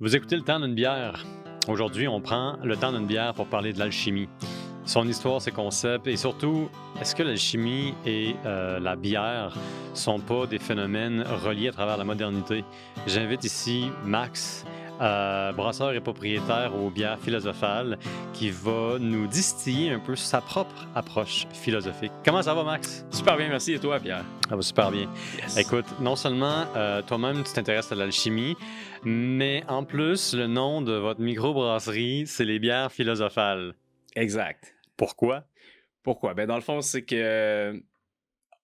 Vous écoutez le temps d'une bière. Aujourd'hui, on prend le temps d'une bière pour parler de l'alchimie. Son histoire, ses concepts et surtout, est-ce que l'alchimie et euh, la bière sont pas des phénomènes reliés à travers la modernité? J'invite ici Max, euh, brasseur et propriétaire aux bières philosophales, qui va nous distiller un peu sa propre approche philosophique. Comment ça va, Max? Super bien, merci. Et toi, Pierre? Ça va super bien. Yes. Écoute, non seulement euh, toi-même, tu t'intéresses à l'alchimie, mais en plus, le nom de votre microbrasserie, c'est les bières philosophales. Exact. Pourquoi? Pourquoi? Ben, dans le fond, c'est que euh,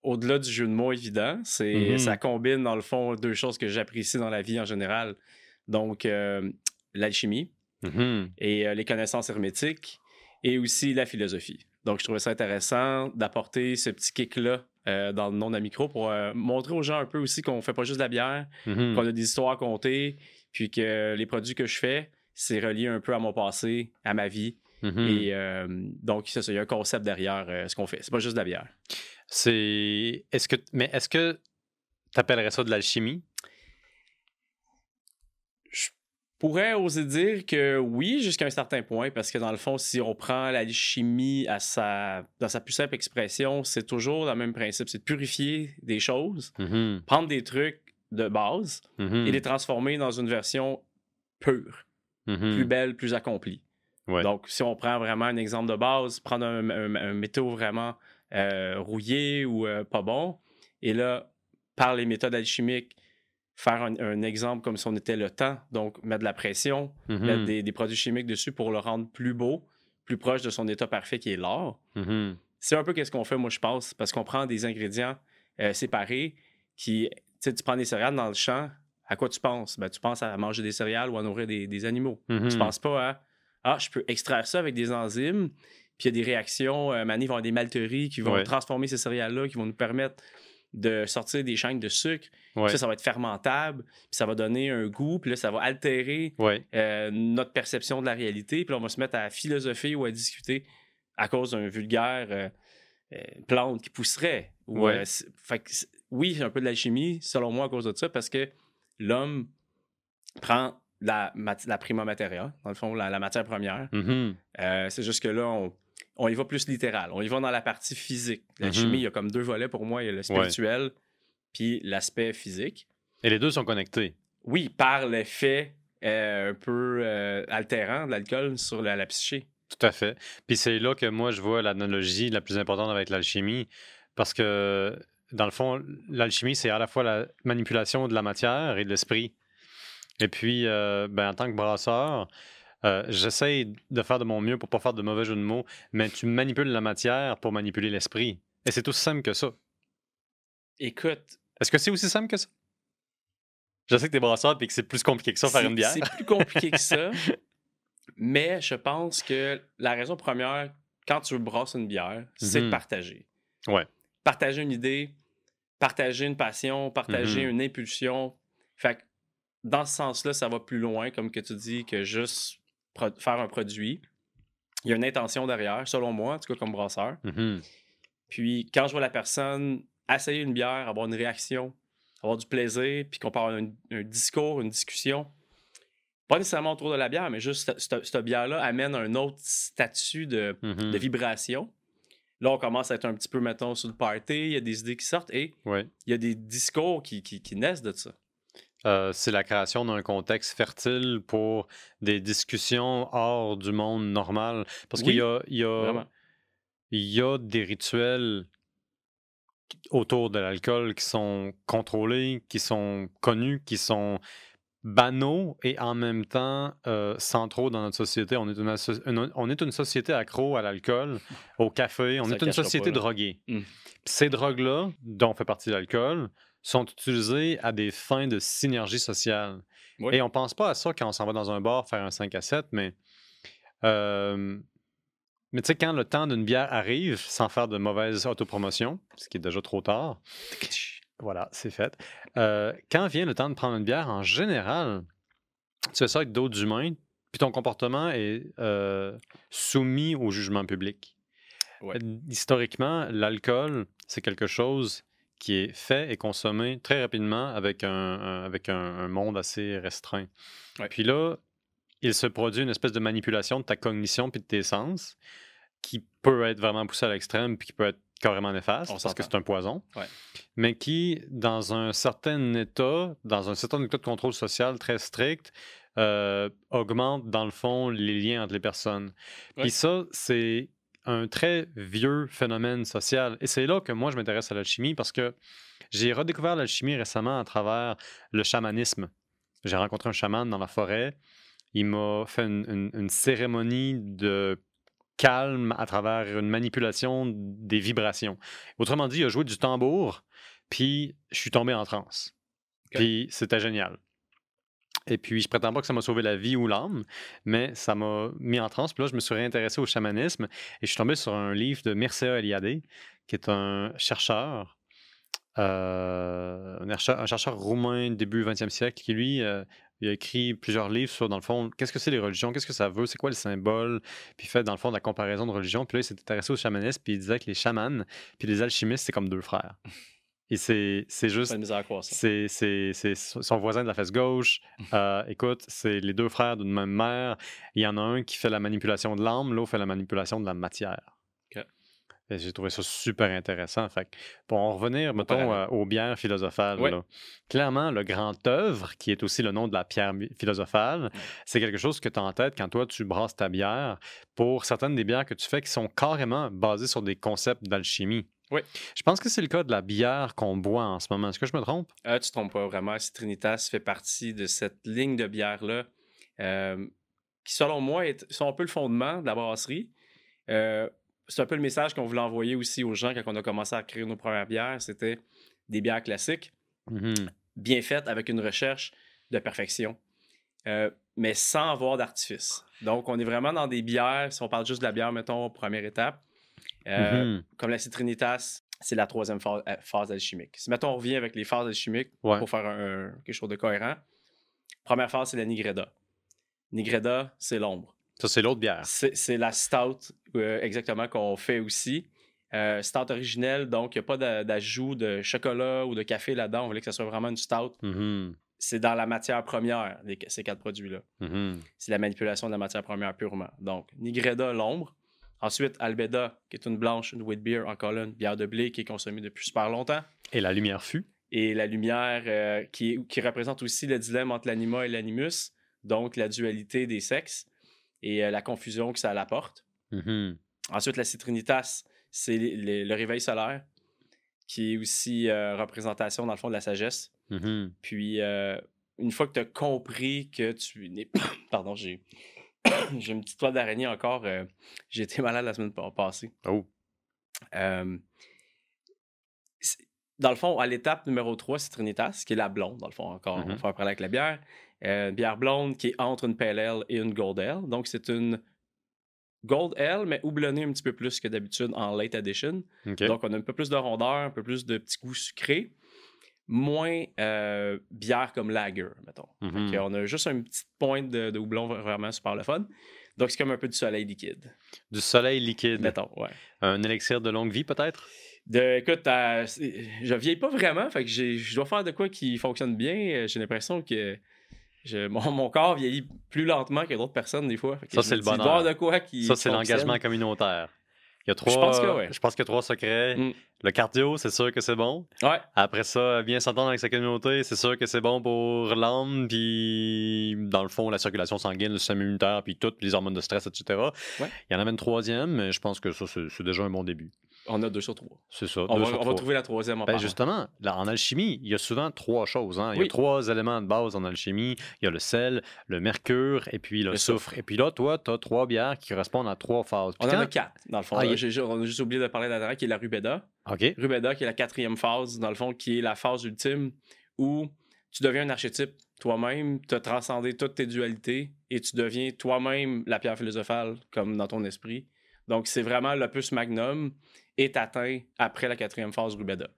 au-delà du jeu de mots évident, c'est Mhm. ça combine, dans le fond, deux choses que j'apprécie dans la vie en général. Donc, euh, l'alchimie Mhm. et euh, les connaissances hermétiques et aussi la philosophie. Donc, je trouvais ça intéressant d'apporter ce petit kick-là euh, dans le nom la micro pour euh, montrer aux gens un peu aussi qu'on fait pas juste de la bière, Mhm. qu'on a des histoires à compter, puis que les produits que je fais, c'est relié un peu à mon passé, à ma vie. Mhm. Et euh, donc, c'est ça, il y a un concept derrière ce qu'on fait. C'est pas juste de la bière. C'est. Est-ce que. Mais est-ce que tu appellerais ça de l'alchimie? Je pourrais oser dire que oui, jusqu'à un certain point, parce que dans le fond, si on prend l'alchimie à sa, dans sa plus simple expression, c'est toujours le même principe, c'est de purifier des choses, Mhm. prendre des trucs de base Mhm. et les transformer dans une version pure, Mhm. plus belle, plus accomplie. Ouais. Donc, si on prend vraiment un exemple de base, prendre un, un- un métaux vraiment euh, rouillé ou euh, pas bon, et là, par les méthodes alchimiques, faire un, un exemple comme si on était le temps, donc mettre de la pression, Mhm. mettre des, des produits chimiques dessus pour le rendre plus beau, plus proche de son état parfait qui est l'or. Mhm. C'est un peu qu'est-ce qu'on fait, moi, je pense, parce qu'on prend des ingrédients euh, séparés qui, tu sais, tu prends des céréales dans le champ, à quoi tu penses? Ben, tu penses à manger des céréales ou à nourrir des, des animaux. Mhm. Tu penses pas à Ah, je peux extraire ça avec des enzymes, puis il y a des réactions. Euh, Mané, il va y avoir des malteries qui vont Ouais. transformer ces céréales-là, qui vont nous permettre de sortir des chaînes de sucre. Ouais. Ça, ça va être fermentable, puis ça va donner un goût, puis là, ça va altérer Ouais. euh, notre perception de la réalité. Puis là, on va se mettre à philosopher ou à discuter à cause d'un vulgaire euh, euh, plante qui pousserait. Ou, Ouais. c'est- fait que oui, c'est un peu de l'alchimie, selon moi, à cause de ça, parce que l'homme prend la, prima materia, dans le fond, la, la matière première. Mhm. Euh, c'est juste que là, on, on y va plus littéral. On y va dans la partie physique. L'alchimie, Mhm. il y a comme deux volets pour moi. Il y a le spirituel, puis l'aspect physique. Et les deux sont connectés. Oui, par l'effet euh, un peu euh, altérant de l'alcool sur la, la psyché. Tout à fait. Puis c'est là que moi, je vois l'analogie la plus importante avec l'alchimie, parce que, dans le fond, l'alchimie, c'est à la fois la manipulation de la matière et de l'esprit. Et puis, euh, ben, en tant que brasseur, euh, j'essaie de faire de mon mieux pour pas faire de mauvais jeu de mots, mais tu manipules la matière pour manipuler l'esprit. Et c'est aussi simple que ça. Écoute, Est-ce que c'est aussi simple que ça? Je sais que t'es brasseur et que c'est plus compliqué que ça, faire une bière. c'est plus compliqué que ça, mais je pense que la raison première, quand tu brasses une bière, c'est de Mhm. partager. Ouais. Partager une idée, partager une passion, partager Mhm. une impulsion. Fait que dans ce sens-là, ça va plus loin, comme que tu dis, que juste faire un produit. Il y a une intention derrière, selon moi, en tout cas comme brasseur. Mhm. Puis quand je vois la personne essayer une bière, avoir une réaction, avoir du plaisir, puis qu'on avoir un, un discours, une discussion, pas nécessairement autour de la bière, mais juste cette- bière-là amène un autre statut de, Mhm. de vibration. Là, on commence à être un petit peu, mettons, sur le party, il y a des idées qui sortent et Ouais. il y a des discours qui, qui, qui naissent de ça. Euh, c'est la création d'un contexte fertile pour des discussions hors du monde normal. Parce qu'il y a, il y, a, Vraiment. il y a des rituels autour de l'alcool qui sont contrôlés, qui sont connus, qui sont banaux et en même temps euh, centraux dans notre société. On est une, asso- une- on est une société accro à l'alcool, au café, on Ça est une société pas, droguée. Mm. Puis Ces drogues-là, dont fait partie l'alcool, sont utilisées à des fins de synergie sociale. Oui. Et on pense pas à ça quand on s'en va dans un bar faire un 5 à 7, mais. euh, mais tu sais, quand le temps d'une bière arrive, sans faire de mauvaise autopromotion, ce qui est déjà trop tard, voilà, c'est fait. Euh, quand vient le temps de prendre une bière, en général, tu fais ça avec d'autres humains, puis ton comportement est euh, soumis au jugement public. Ouais. Historiquement, l'alcool, c'est quelque chose qui est fait et consommé très rapidement avec un, un- avec un, un monde assez restreint. Ouais. Puis là, il se produit une espèce de manipulation de ta cognition puis de tes sens qui peut être vraiment poussée à l'extrême puis qui peut être carrément néfaste On parce que c'est un poison, Ouais. mais qui, dans un certain état, dans un certain état de contrôle social très strict, euh, augmente dans le fond les liens entre les personnes. Ouais. Puis ça, c'est un très vieux phénomène social. Et c'est là que moi, je m'intéresse à l'alchimie parce que j'ai redécouvert l'alchimie récemment à travers le chamanisme. J'ai rencontré un chaman dans la forêt. Il m'a fait une, une- une cérémonie de calme à travers une manipulation des vibrations. Autrement dit, il a joué du tambour, puis je suis tombé en transe. Puis c'était génial. Et puis, je prétends pas que ça m'a sauvé la vie ou l'âme, mais ça m'a mis en transe. Puis là, je me suis réintéressé au chamanisme et je suis tombé sur un livre de Mircea Eliade, qui est un chercheur, euh, un, chercheur un chercheur roumain début 20e siècle, qui lui, euh, a écrit plusieurs livres sur, dans le fond, qu'est-ce que c'est les religions, qu'est-ce que ça veut, c'est quoi les symboles, puis fait, dans le fond, de la comparaison de religions. Puis là, il s'est intéressé au chamanisme, puis il disait que les chamans, puis les alchimistes, c'est comme deux frères. Et c'est c'est juste c'est c'est- c'est son voisin de la fesse gauche. Euh, écoute, c'est les deux frères d'une même mère. Il y en a un qui fait la manipulation de l'âme, l'autre fait la manipulation de la matière. J'ai trouvé ça super intéressant. Fait pour en revenir, mettons, euh, aux bières philosophales, là. clairement, le grand œuvre, qui est aussi le nom de la pierre philosophale, c'est quelque chose que tu as en tête quand toi, tu brasses ta bière pour certaines des bières que tu fais qui sont carrément basées sur des concepts d'alchimie. Oui. Je pense que c'est le cas de la bière qu'on boit en ce moment. Est-ce que je me trompe? Ah, tu te trompes pas vraiment. Citrinitas fait partie de cette ligne de bière-là, euh, qui, selon moi, est, sont un peu le fondement de la brasserie. Euh, c'est un peu le message qu'on voulait envoyer aussi aux gens quand on a commencé à créer nos premières bières. C'était des bières classiques, Mhm. bien faites, avec une recherche de perfection, euh, mais sans avoir d'artifice. Donc, on est vraiment dans des bières, si on parle juste de la bière, mettons, première étape. Euh, Mhm. comme la citrinitas, c'est la troisième phase, euh, phase alchimique. Si mettons on revient avec les phases alchimiques Ouais. pour faire un- un- quelque chose de cohérent, première phase, c'est la nigreda. Nigreda, c'est l'ombre. Ça, c'est l'autre bière. C'est c'est la stout, euh, exactement, qu'on fait aussi. Euh, stout originelle, donc il n'y a pas d'a- d'ajout de chocolat ou de café là-dedans. On voulait que ce soit vraiment une stout. Mhm. C'est dans la matière première, les- ces quatre produits-là. Mhm. C'est la manipulation de la matière première purement. Donc, Nigreda, l'ombre. Ensuite, Albeda, qui est une blanche, une wheat beer, encore là, une bière de blé qui est consommée depuis super longtemps. Et la lumière fut. Et la lumière euh, qui, qui représente aussi le dilemme entre l'anima et l'animus, donc la dualité des sexes et euh, la confusion que ça apporte. Mhm. Ensuite, la citrinitas, c'est le réveil solaire, qui est aussi euh, représentation, dans le fond, de la sagesse. Mhm. Puis, une fois que tu as compris que tu n'es. Pardon, j'ai. j'ai une petite toile d'araignée encore. euh, j'ai été malade la semaine pa- passée. Oh. Euh, dans le fond, à l'étape numéro 3, c'est Trinitas, qui est la blonde, dans le fond, encore. On Mhm. va faire parler avec la bière. Euh, une bière blonde qui est entre une Pale Ale et une Gold Ale. Donc, c'est une Gold Ale, mais houblonnée un petit peu plus que d'habitude en late edition. Donc, on a un peu plus de rondeur, un peu plus de petits goûts sucrés. Moins euh, bière comme lager, mettons. Mhm. Qu'on a juste une petite pointe de, de houblon vraiment super le fun. Donc, c'est comme un peu du soleil liquide, Du soleil liquide. mettons, ouais. Un élixir de longue vie, peut-être? De, écoute, euh, je vieillis pas vraiment, fait que je dois faire de quoi qui fonctionne bien. Euh, J'ai l'impression que je- mon, mon corps vieillit plus lentement que d'autres personnes des fois. Ça, c'est le bonheur. avoir de quoi qui Ça, c'est l'engagement communautaire. Il y a trois, pense que ouais. je pense qu'il y a trois secrets. Mm. Le cardio, c'est sûr que c'est bon. Ouais, Après ça, bien s'entendre avec sa communauté, c'est sûr que c'est bon pour l'âme, puis dans le fond, la circulation sanguine, le système immunitaire, puis toutes les hormones de stress, etc. Ouais. Il y en avait une troisième, mais je pense que ça, c'est déjà un bon début. On a deux sur trois. C'est ça. On, va, on trouver la troisième en Ben justement, là, en alchimie, il y a souvent trois choses. hein. Il y a trois éléments de base en alchimie. Il y a le sel, le mercure et puis le, Le soufre. soufre. Et puis là, toi, tu as trois bières qui correspondent à trois phases. On Puis en a quatre, dans le fond. Ah, Là, ju- on a juste oublié de parler de la dernière, qui est la rubéda. OK. Rubéda, qui est la quatrième phase, dans le fond, qui est la phase ultime où tu deviens un archétype toi-même, tu as transcendé toutes tes dualités et tu deviens toi-même la pierre philosophale, comme dans ton esprit. Donc, c'est vraiment l'opus magnum est atteint après la quatrième phase Rubéda.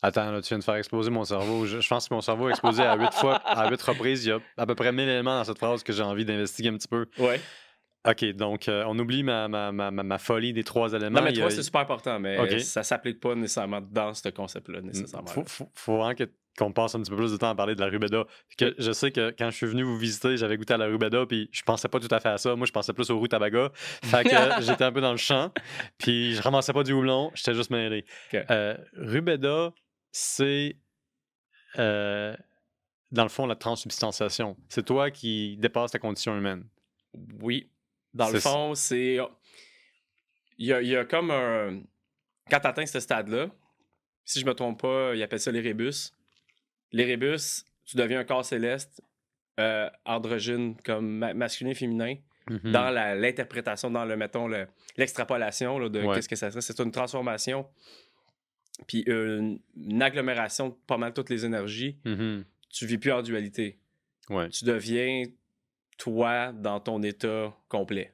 Attends, là, tu viens de faire exploser mon cerveau. Je, je pense que mon cerveau a explosé à huit fois, à huit reprises. Il y a à peu près 1000 éléments dans cette phrase que j'ai envie d'investiguer un petit peu. Ouais. OK, donc euh, on oublie ma, ma, ma, ma- folie des trois éléments. Non, mais a- c'est super important, mais ça s'applique pas nécessairement dans ce concept-là, nécessairement. Faut, faut, faut vraiment que- qu'on passe un petit peu plus de temps à parler de la rubéda. Que je sais que quand je suis venu vous visiter, j'avais goûté à la rubéda, puis je pensais pas tout à fait à ça. Moi, je pensais plus au roux tabaga. Fait que j'étais un peu dans le champ, puis je ramassais pas du houblon, j'étais juste mêlé. Ok. Euh, rubéda, c'est euh, dans le fond la transsubstantiation. C'est toi qui dépasses ta condition humaine. Oui. Dans le fond, c'est. Il y a, il y a comme un. Quand tu atteins ce stade-là, si je me trompe pas, ils appellent ça les rébus. Les rébus, tu deviens un corps céleste, euh, androgyne, comme ma- masculin, féminin, Mhm. dans l'interprétation, dans le, mettons, le- l'extrapolation de Ouais. qu'est-ce que ça serait. C'est une transformation, puis une, une agglomération de pas mal toutes les énergies. Mhm. Tu vis plus en dualité. Ouais. Tu deviens toi dans ton état complet.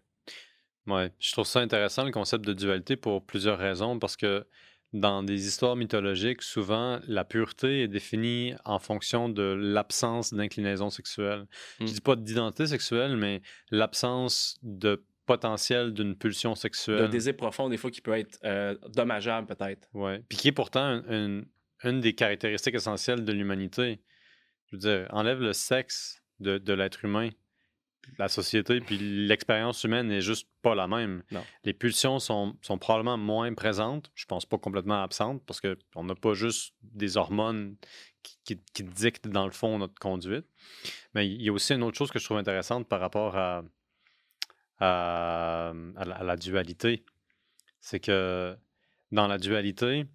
Ouais, je trouve ça intéressant le concept de dualité pour plusieurs raisons parce que dans des histoires mythologiques, souvent la pureté est définie en fonction de l'absence d'inclinaison sexuelle. Mm. Je dis pas d'identité sexuelle, mais l'absence de potentiel d'une pulsion d'un sexuelle. désir profond, des fois, qui peut être euh, dommageable, peut-être. Ouais. Puis qui est pourtant un- une, une des caractéristiques essentielles de l'humanité. Je veux dire, enlève le sexe de, de l'être humain, la société, puis l'expérience humaine n'est juste pas la même. Non. Les pulsions sont, sont probablement moins présentes, je pense pas complètement absentes, parce qu'on n'a pas juste des hormones qui, qui- qui dictent dans le fond notre conduite. Mais il y a aussi une autre chose que je trouve intéressante par rapport à, à, à la, à la dualité. C'est que dans la dualité,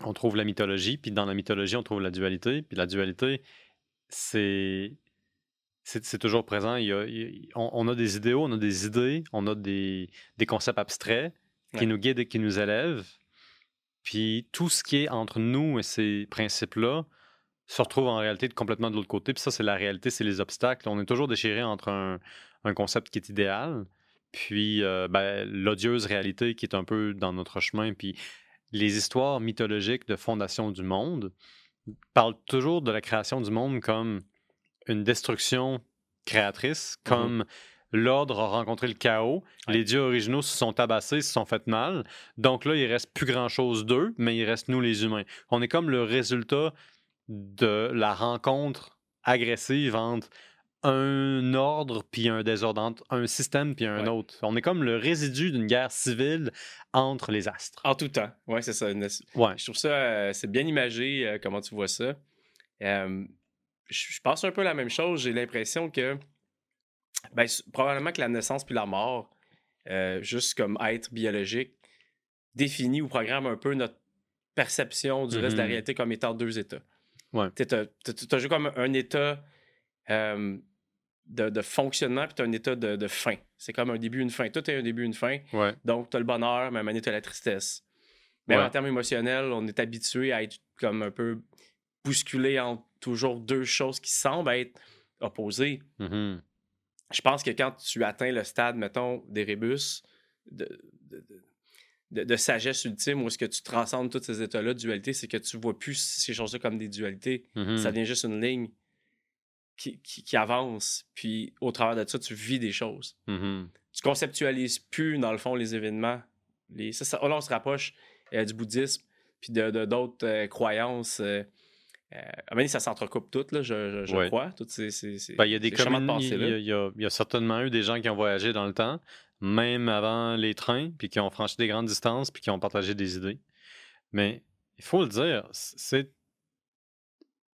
on trouve la mythologie, puis dans la mythologie, on trouve la dualité, puis la dualité, c'est c'est toujours présent. Il y a- il- on, on a des idéaux, on a des idées, on a des, des concepts abstraits qui Ouais. nous guident et qui nous élèvent. Puis tout ce qui est entre nous et ces principes-là se retrouve en réalité complètement de l'autre côté. Puis ça, c'est la réalité, c'est les obstacles. On est toujours déchiré entre un, un concept qui est idéal, puis euh, ben, l'odieuse réalité qui est un peu dans notre chemin. Puis les histoires mythologiques de fondation du monde parlent toujours de la création du monde comme une destruction créatrice, comme l'ordre a rencontré le chaos, Ouais. les dieux originaux se sont tabassés, se sont fait mal, donc là, il reste plus grand-chose d'eux, mais il reste nous les humains. On est comme le résultat de la rencontre agressive entre un ordre puis un désordre, entre un système puis un Ouais. autre. On est comme le résidu d'une guerre civile entre les astres. En tout temps. Oui, c'est ça. une- Ouais. Je trouve ça, euh, c'est bien imagé, euh, comment tu vois ça. Euh, je pense un peu la même chose. J'ai l'impression que, ben, probablement que la naissance puis la mort, euh, juste comme être biologique, définit ou programme un peu notre perception du reste de la Mhm. réalité comme étant deux états. Ouais. Tu as juste comme un état euh, de, de fonctionnement puis tu as un état de, de fin. C'est comme un début, une fin. Tout est un début, une fin. Ouais. Donc, tu as le bonheur, mais à un moment donné, tu as la tristesse. Ouais. en termes émotionnels, on est habitué à être comme un peu bousculé entre toujours deux choses qui semblent être opposées. Mhm. Je pense que quand tu atteins le stade, mettons, des rébus, de, de, de- de sagesse ultime, où est-ce que tu transcendes tous ces états-là de dualité, c'est que tu vois plus ces choses-là comme des dualités. Mhm. Ça devient juste une ligne qui, qui- qui avance. Puis, au travers de ça, tu vis des choses Mhm. tu conceptualises plus, dans le fond, les événements. Les... Ça, ça- là, on se rapproche euh, du bouddhisme, puis de de- d'autres euh, croyances. euh, euh, ça s'entrecoupe tout, là, je, je- je Ouais. crois. Toutes ces, ces- ces- Ben, il y a des de il y, pensée-là. a- il y a- certainement eu des gens qui ont voyagé dans le temps, même avant les trains, puis qui ont franchi des grandes distances, puis qui ont partagé des idées. Mais il faut le dire, c'est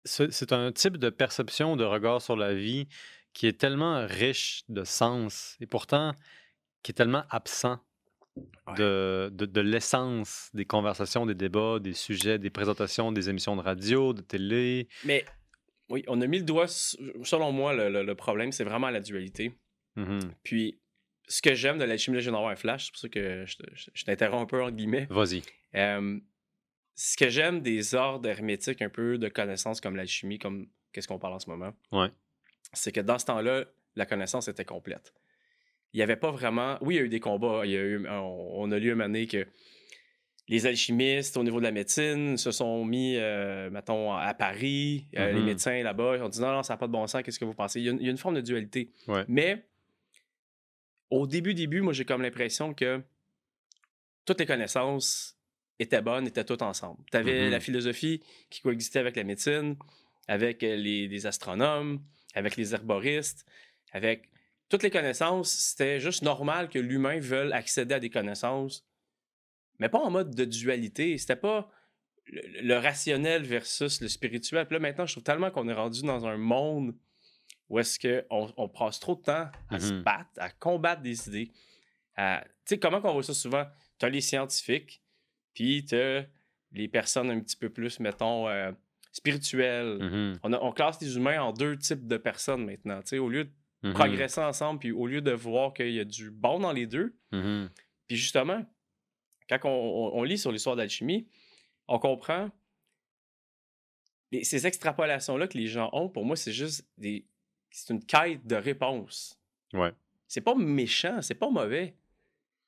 c'est un type de perception, de regard sur la vie qui est tellement riche de sens et pourtant qui est tellement absent. De, de, de l'essence des conversations, des débats, des sujets, des présentations, des émissions de radio, de télé. Mais oui, on a mis le doigt, selon moi, le, le- le problème, c'est vraiment la dualité. Mhm. Puis, ce que j'aime de l'alchimie, d'avoir un flash, c'est pour ça que je, je- je t'interromps un peu, entre guillemets. Vas-y. Euh, ce que j'aime des ordres hermétiques, un peu de connaissances comme l'alchimie, comme qu'est-ce qu'on parle en ce moment, Ouais. c'est que dans ce temps-là, la connaissance était complète. Il n'y avait pas vraiment. Oui, il y a eu des combats. Il y a eu, on, on a lu un moment donné que les alchimistes, au niveau de la médecine, se sont mis, euh, mettons, à Paris. Euh, Les Mhm. médecins là-bas, ils ont dit non, non, ça n'a pas de bon sens. Qu'est-ce que vous pensez? Il y a une, il y a une forme de dualité. Ouais. Mais au début, début, moi, j'ai comme l'impression que toutes les connaissances étaient bonnes, étaient toutes ensemble. Tu avais Mhm. la philosophie qui coexistait avec la médecine, avec euh, les, les astronomes, avec les herboristes, avec toutes les connaissances. C'était juste normal que l'humain veuille accéder à des connaissances, mais pas en mode de dualité. C'était pas le, le rationnel versus le spirituel. Puis là, maintenant, je trouve tellement qu'on est rendu dans un monde où est-ce qu'on on passe trop de temps à se Mhm. battre, à combattre des idées. Tu sais, comment qu'on voit ça souvent? Tu as les scientifiques, puis tu as les personnes un petit peu plus, mettons, euh, spirituelles. Mhm. On, a- on classe les humains en deux types de personnes maintenant. Tu sais, au lieu de Mhm. progresser ensemble, puis au lieu de voir qu'il y a du bon dans les deux, Mhm. puis justement, quand on, on- on lit sur l'histoire d'alchimie, on comprend les- ces extrapolations-là que les gens ont. Pour moi, c'est juste des. C'est une quête de réponse. Ouais. C'est pas méchant, c'est pas mauvais.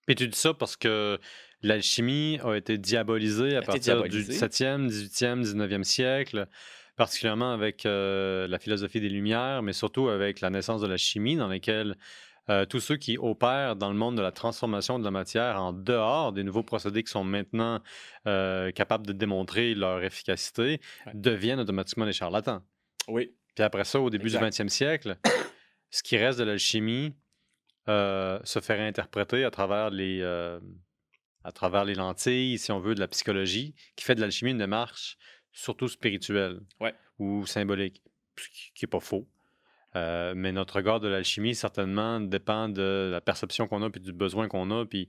Puis tu dis ça parce que l'alchimie a été diabolisée à partir diabolisée. du 17e, 18e, 19e siècle, particulièrement avec euh, la philosophie des Lumières, mais surtout avec la naissance de la chimie, dans laquelle euh, tous ceux qui opèrent dans le monde de la transformation de la matière en dehors des nouveaux procédés qui sont maintenant euh, capables de démontrer leur efficacité Ouais. deviennent automatiquement des charlatans. Oui. Puis après ça, au début Exact. du 20e siècle, ce qui reste de l'alchimie se fait réinterpréter à travers les à travers les lentilles, si on veut, de la psychologie, qui fait de l'alchimie une démarche surtout spirituelle Ouais. ou symbolique, ce qui n'est pas faux. Euh, mais notre regard de l'alchimie, certainement, dépend de la perception qu'on a puis du besoin qu'on a. Puis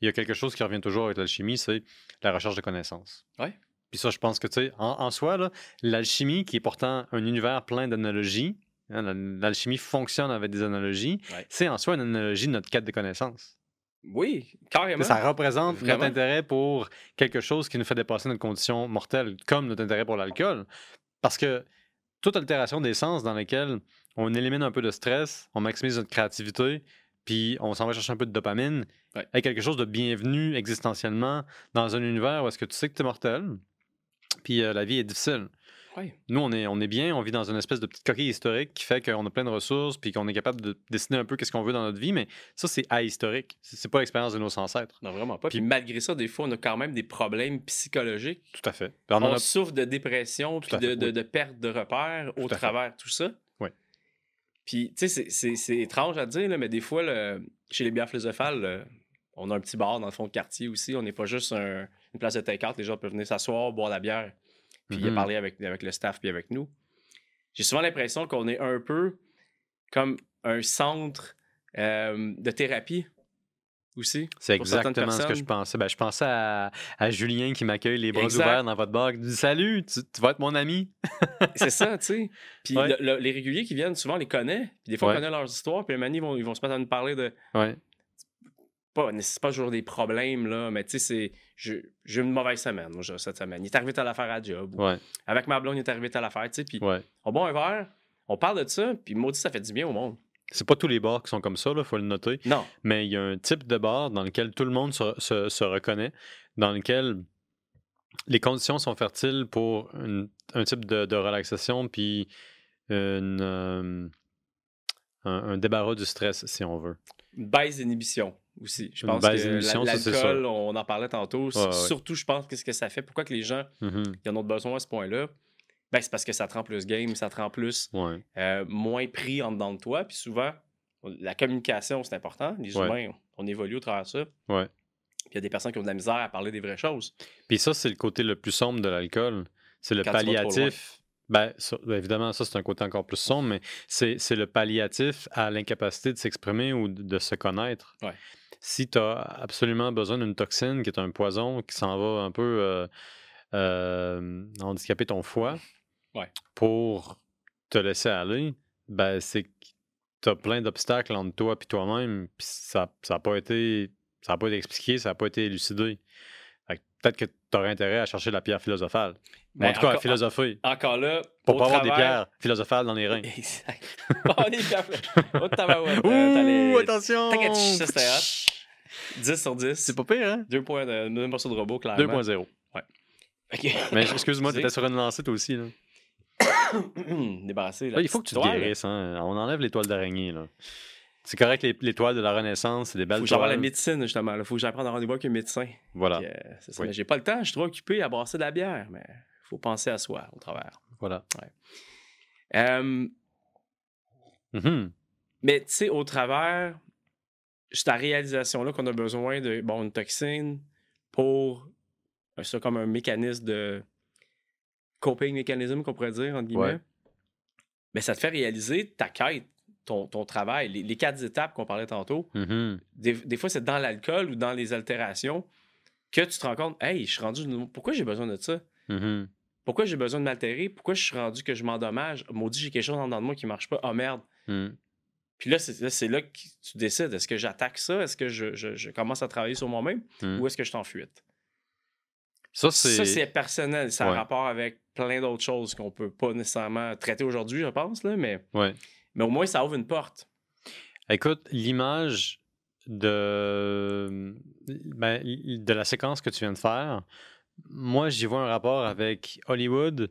il y a quelque chose qui revient toujours avec l'alchimie, c'est la recherche de connaissances. Ouais. Puis ça, je pense que, tu sais, en, en soi, l'alchimie, qui est pourtant un univers plein d'analogies, hein, la- l'alchimie fonctionne avec des analogies, Ouais. c'est en soi une analogie de notre quête de connaissances. Oui, carrément. Ça représente Vraiment. notre intérêt pour quelque chose qui nous fait dépasser notre condition mortelle, comme notre intérêt pour l'alcool. Parce que toute altération des sens dans laquelle on élimine un peu de stress, on maximise notre créativité, puis on s'en va chercher un peu de dopamine, Ouais. est quelque chose de bienvenu existentiellement dans un univers où est-ce que tu sais que tu es mortel, puis euh, la vie est difficile. Ouais. Nous, on est, on est bien, on vit dans une espèce de petite coquille historique qui fait qu'on a plein de ressources, puis qu'on est capable de décider un peu qu'est-ce qu'on veut dans notre vie, mais ça, c'est ahistorique. C'est c'est pas l'expérience de nos ancêtres. Non, vraiment pas. Puis, Puis- malgré ça, des fois, on a quand même des problèmes psychologiques. Tout à fait. On On, en a- souffre de dépression, puis de, de- oui. de perte de repères au Tout travers de tout ça. Oui. Puis, tu sais, c'est- c'est- c'est étrange à dire, là, mais des fois, le- chez les bières philosophales, le- on a un petit bar dans le fond de quartier aussi. On n'est pas juste un- une place de take-out. Les gens peuvent venir s'asseoir, boire la bière, puis Mhm. parler avec, avec le staff, puis avec nous. J'ai souvent l'impression qu'on est un peu comme un centre euh, de thérapie aussi. C'est exactement ce que je pensais. Ben, je pensais à, à Julien qui m'accueille les bras Exact. ouverts dans votre bar, qui dit Salut, tu, tu vas être mon ami. C'est ça, tu sais. Puis Ouais. le- le- les réguliers qui viennent, souvent, on les connaît. Puis des fois, Ouais. on connaît leurs histoires. Puis moment donné, ils vont, ils vont se mettre à nous parler de. Ouais. Pas, toujours des problèmes, là, mais tu sais, c'est. J'ai eu une mauvaise semaine, moi, cette semaine. Il est arrivé telle affaire à job. ou Ouais. Avec ma blonde, il est arrivé telle affaire, tu sais. Puis Ouais. on boit un verre, on parle de ça, puis maudit, ça fait du bien au monde. C'est pas tous les bars qui sont comme ça, il faut le noter. Non. Mais il y a un type de bar dans lequel tout le monde se, se- se reconnaît, dans lequel les conditions sont fertiles pour une- un type de, de relaxation, puis une, euh, un, un débarras du stress, si on veut. Une baisse d'inhibition aussi. Je pense que la- l'alcool, on en parlait tantôt. Ouais, ouais. Surtout, je pense, qu'est-ce que ça fait? Pourquoi que les gens Mhm. qui en ont besoin à ce point-là? Ben, c'est parce que ça te rend plus game, ça te rend plus Ouais. euh, moins pris en dedans de toi. Puis souvent, la communication, c'est important. Les humains, on évolue au travers de ça. Ouais. Puis il y a des personnes qui ont de la misère à parler des vraies choses. Puis ça, c'est le côté le plus sombre de l'alcool. C'est le Quand palliatif. Ben, ça- ben, évidemment, ça, c'est un côté encore plus sombre, mais c'est c'est le palliatif à l'incapacité de s'exprimer ou de, de se connaître. Ouais. Si tu as absolument besoin d'une toxine qui est un poison qui s'en va un peu euh, euh, handicaper ton foie Ouais. pour te laisser aller, ben, c'est que tu as plein d'obstacles entre toi et toi-même, puis ça n'a pas été ça a pas été expliqué, ça n'a pas été élucidé. Peut-être que tu aurais intérêt à chercher la pierre philosophale. Ben, en tout cas, à philosopher. Encore là, Pour pas avoir des pierres philosophales dans les reins. Exact. oh, les pierres. Oh, tabarouette. Ouh, attention! T'inquiète, ça, c'était hot. 10 sur 10. C'est pas pire, hein? Deux points de deux morceaux de robot, clairement. 2.0. OK. Mais excuse-moi, t'étais sur une lancée toi aussi. Là. Débarrassé. Là, il faut que tu te guérisses. Hein? On enlève l'étoile d'araignée. là. C'est correct, les, les toiles de la Renaissance, c'est des belles Faut j'aille voir la toiles. médecine, justement. Il faut que prendre un rendez-vous avec un médecin. Voilà, euh. Oui. J'ai pas le temps, je suis trop occupé à brasser de la bière, mais il faut penser à soi au travers. voilà. Euh, Mhm. mais tu sais, au travers, c'est la réalisation-là qu'on a besoin de bon, une toxine pour ça comme un mécanisme de coping mécanisme qu'on pourrait dire, entre guillemets. Ouais. Mais ça te fait réaliser ta quête, ton, ton travail, les, les quatre étapes qu'on parlait tantôt. Mhm. Des, des fois, c'est dans l'alcool ou dans les altérations que tu te rends compte, hey, je suis rendu. Pourquoi j'ai besoin de ça? Mhm. Pourquoi j'ai besoin de m'altérer? Pourquoi je suis rendu que je m'endommage? Maudit, j'ai quelque chose en dedans de moi qui marche pas. Oh merde. Mhm. Puis là, c'est là, que tu décides. Est-ce que j'attaque ça? Est-ce que je, je- je commence à travailler sur moi-même? Mhm. Ou est-ce que je suis en fuite? Ça, c'est. personnel. Ça a rapport avec plein d'autres choses qu'on peut pas nécessairement traiter aujourd'hui, je pense. Là, mais, Ouais. Mais au moins, ça ouvre une porte. Écoute, l'image de, ben, de la séquence que tu viens de faire, moi, j'y vois un rapport avec Hollywood,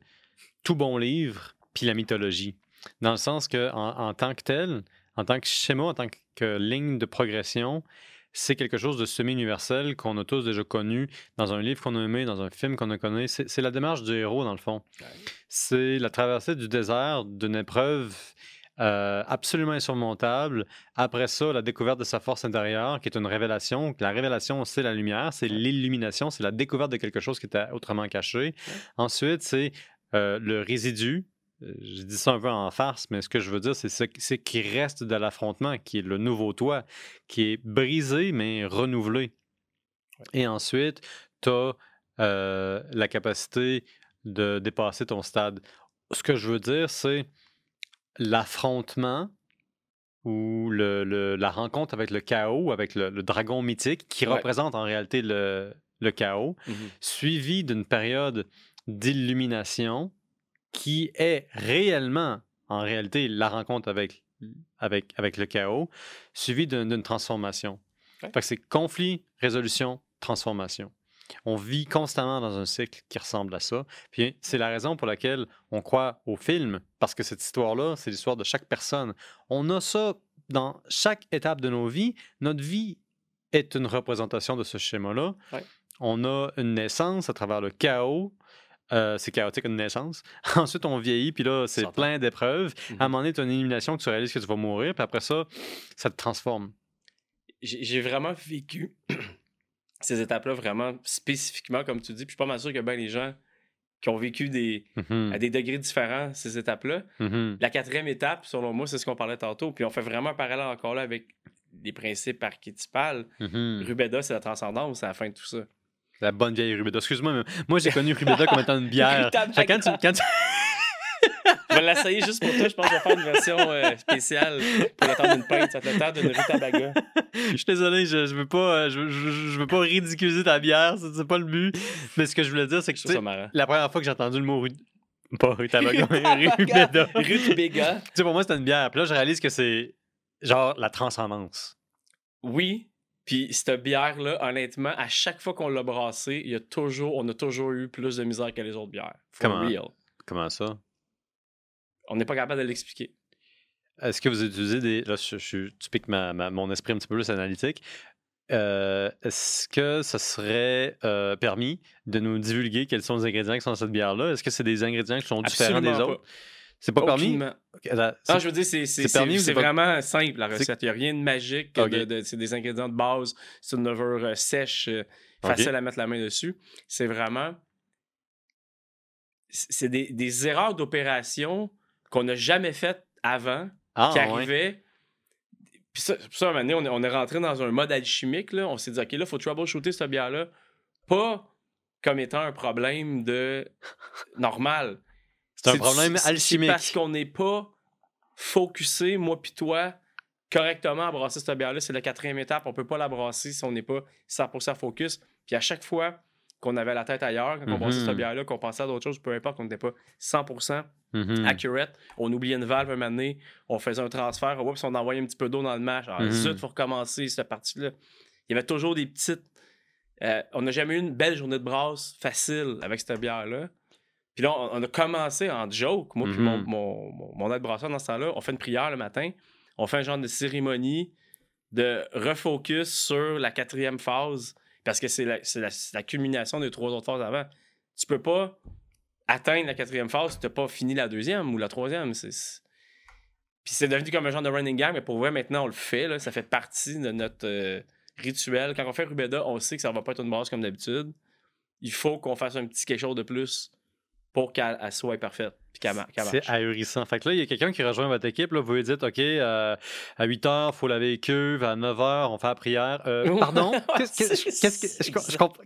tout bon livre, puis la mythologie. Dans le sens que, en, en tant que tel, en tant que schéma, en tant que ligne de progression, c'est quelque chose de semi-universel qu'on a tous déjà connu dans un livre qu'on a aimé, dans un film qu'on a connu. C'est c'est la démarche du héros, dans le fond. C'est la traversée du désert d'une épreuve euh, absolument insurmontable. Après ça, la découverte de sa force intérieure, qui est une révélation. La révélation, c'est la lumière, c'est l'illumination, c'est la découverte de quelque chose qui était autrement caché. Ensuite, c'est euh, le résidu. Euh, Je dis ça un peu en farce, mais ce que je veux dire, c'est ce qui reste de l'affrontement, qui est le nouveau toi, qui est brisé, mais renouvelé. Et ensuite, tu as la capacité de dépasser ton stade. Ce que je veux dire, c'est l'affrontement ou le- le- la rencontre avec le chaos, avec le, le dragon mythique, qui Ouais. représente en réalité le, le chaos, suivi d'une période d'illumination qui est réellement, en réalité, la rencontre avec, avec, avec le chaos, suivi d'une d'une transformation. Ouais. Fait que c'est conflit, résolution, transformation. On vit constamment dans un cycle qui ressemble à ça. Puis c'est la raison pour laquelle on croit au film, parce que cette histoire-là, c'est l'histoire de chaque personne. On a ça dans chaque étape de nos vies. Notre vie est une représentation de ce schéma-là. Ouais. On a une naissance à travers le chaos. Euh, c'est chaotique une naissance. Ensuite, on vieillit, puis là, c'est plein d'épreuves. Mhm. À un moment donné, tu as une illumination que tu réalises que tu vas mourir, puis après ça, ça te transforme. J'ai vraiment vécu ces étapes-là vraiment spécifiquement, comme tu dis. Puis je suis pas mal sûr que ben les gens qui ont vécu des, à des degrés différents ces étapes-là. Mhm. La quatrième étape, selon moi, c'est ce qu'on parlait tantôt. Puis on fait vraiment un parallèle encore là avec les principes archétypales. Mhm. Rubeda, c'est la transcendance, c'est la fin de tout ça. La bonne vieille Rubeda. Excuse-moi, mais moi, j'ai connu Rubeda comme étant une bière. Quand tu- quand tu- Je vais l'essayer juste pour toi. Je pense que je vais faire une version euh, spéciale pour le temps d'une pinte. Ça te le temps d'une rutabaga. Je suis désolé, je, je veux pas, euh, je, je- je veux pas ridiculiser ta bière, c'est c'est pas le but. Mais ce que je voulais dire, c'est que Je tu ça marrant. la première fois que j'ai entendu le mot ru- pas rutabaga, mais Rubeda. tu Rutabaga. sais, pour moi, c'était une bière. Puis là, je réalise que c'est genre la transcendance. Oui. Puis cette bière-là, honnêtement, à chaque fois qu'on l'a brassée, il y a toujours, on a toujours eu plus de misère que les autres bières. For Comment? real. Comment ça? On n'est pas capable de l'expliquer. Est-ce que vous utilisez des. Là, je, je- tu piques ma, ma- mon esprit un petit peu plus analytique. Euh, Est-ce que ce serait euh, permis de nous divulguer quels sont les ingrédients qui sont dans cette bière-là? Est-ce que c'est des ingrédients qui sont différents des Absolument autres? C'est pas permis? Aucunement. Ok, attends, Ah, c'est- je veux dire, c'est, pas- vraiment simple, la recette. Il n'y a rien de magique. De- de- c'est des ingrédients de base. C'est une levure euh, sèche, facile à mettre la main dessus. C'est vraiment... C'est c'est des, des erreurs d'opération qu'on n'a jamais faites avant, Ah, qui ouais. arrivaient. Puis ça, ça, à un moment donné, on est, on est rentré dans un mode alchimique. Là. On s'est dit, OK, là, il faut troubleshooter cette bière-là. Pas comme étant un problème de normal. C'est un problème alchimique. Parce qu'on n'est pas focusé, moi puis toi, correctement à brasser cette bière-là. C'est la quatrième étape. On peut pas la brasser si on n'est pas 100% focus. Puis à chaque fois qu'on avait la tête ailleurs, quand on brassait Mhm. cette bière-là, qu'on pensait à d'autres choses, peu importe, qu'on n'était pas 100% Mhm. accurate, on oubliait une valve un moment donné, on faisait un transfert, oups, on envoyait un petit peu d'eau dans le match. Ah, Mhm. zut, faut recommencer cette partie-là. Il y avait toujours des petites. euh, on n'a jamais eu une belle journée de brasse facile avec cette bière-là. Puis là, on, on a commencé en joke, moi puis mon, Mhm. mon, mon, mon aide brasseur dans ce temps-là, on fait une prière le matin. on fait un genre de cérémonie de refocus sur la quatrième phase parce que c'est la, culmination des trois autres phases avant. Tu peux pas atteindre la quatrième phase si tu n'as pas fini la deuxième ou la troisième. Puis c'est devenu comme un genre de running gag, mais pour vrai, maintenant, on le fait. Ça fait partie de notre euh, rituel. Quand on fait Rubeda, on sait que ça va pas être une base comme d'habitude. Il faut qu'on fasse un petit quelque chose de plus pour qu'elle elle soit parfaite. Puis qu'elle, mar- qu'elle marche. C'est ahurissant. Fait que là, il y a quelqu'un qui rejoint votre équipe. Là, vous lui dites, OK, euh, à 8 h, il faut laver les cuves. À 9 h, on fait la prière. Euh, pardon? Qu'est-ce que, je, comprends-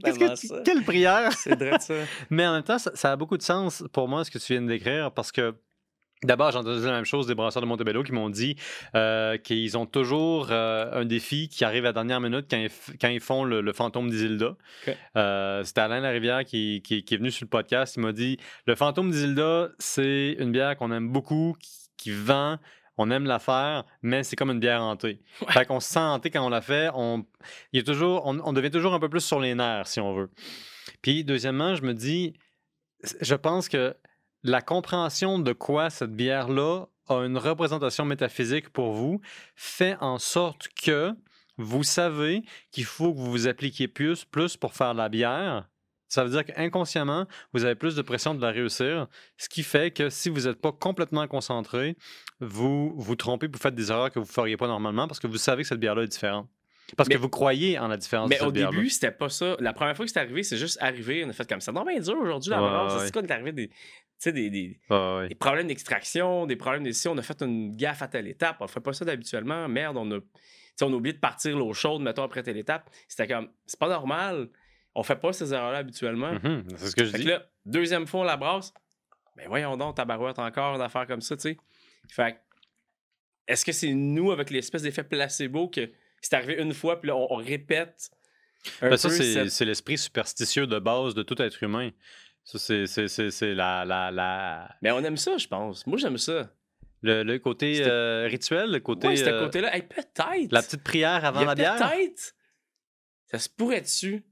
quelle prière? C'est vrai ça. Mais en même temps, ça, ça a beaucoup de sens pour moi, ce que tu viens de décrire, parce que d'abord, j'ai entendu la même chose des brasseurs de Montebello qui m'ont dit euh, qu'ils ont toujours euh, un défi qui arrive à la dernière minute quand ils, f- quand ils font le, le fantôme d'Isilda. Euh, C'était Alain Larivière qui, qui- qui est venu sur le podcast. Il m'a dit Le fantôme d'Isilda, c'est une bière qu'on aime beaucoup, qui, qui vend. On aime la faire, mais c'est comme une bière hantée. Fait qu'on se sent hanté quand on la fait. On, il toujours, on, on devient toujours un peu plus sur les nerfs, si on veut. Puis, deuxièmement, je me dis, je pense que la compréhension de quoi cette bière-là a une représentation métaphysique pour vous fait en sorte que vous savez qu'il faut que vous vous appliquiez plus, plus pour faire la bière. Ça veut dire qu'inconsciemment, vous avez plus de pression de la réussir, ce qui fait que si vous n'êtes pas complètement concentré, vous vous trompez, vous faites des erreurs que vous ne feriez pas normalement parce que vous savez que cette bière-là est différente. Parce Mais- que vous croyez en la différence Mais au début, c'était pas ça. La première fois que c'est arrivé, c'est juste arrivé. On a fait comme ça. Non, bien dur aujourd'hui, la Ouais, balance. ouais. C'est quoi, il est arrivé des, sais, des, des, Ah problèmes d'extraction, des problèmes de si on a fait une gaffe à telle étape. On fait pas ça d'habituellement. Merde, on a, on a oublié de partir l'eau chaude, mettons, après telle étape. C'était comme, c'est pas normal. On fait pas ces erreurs-là habituellement. Mhm, C'est ce que je Fait dis. que là, deuxième fois, on la brasse. Ben voyons donc, tabarouette encore, une affaire comme ça, tu sais. Fait est-ce que c'est nous, avec l'espèce d'effet placebo, que c'est arrivé une fois, puis là, on, on répète un Ben, ça, c'est cette- c'est l'esprit superstitieux de base de tout être humain. Ça, c'est- la, la, la- Mais on aime ça, je pense. Moi, j'aime ça. le, le côté euh, rituel, le côté. Ouais, ce euh, côté-là. Hey, peut-être. la petite prière avant la bière? Peut-être. Ça se pourrait-tu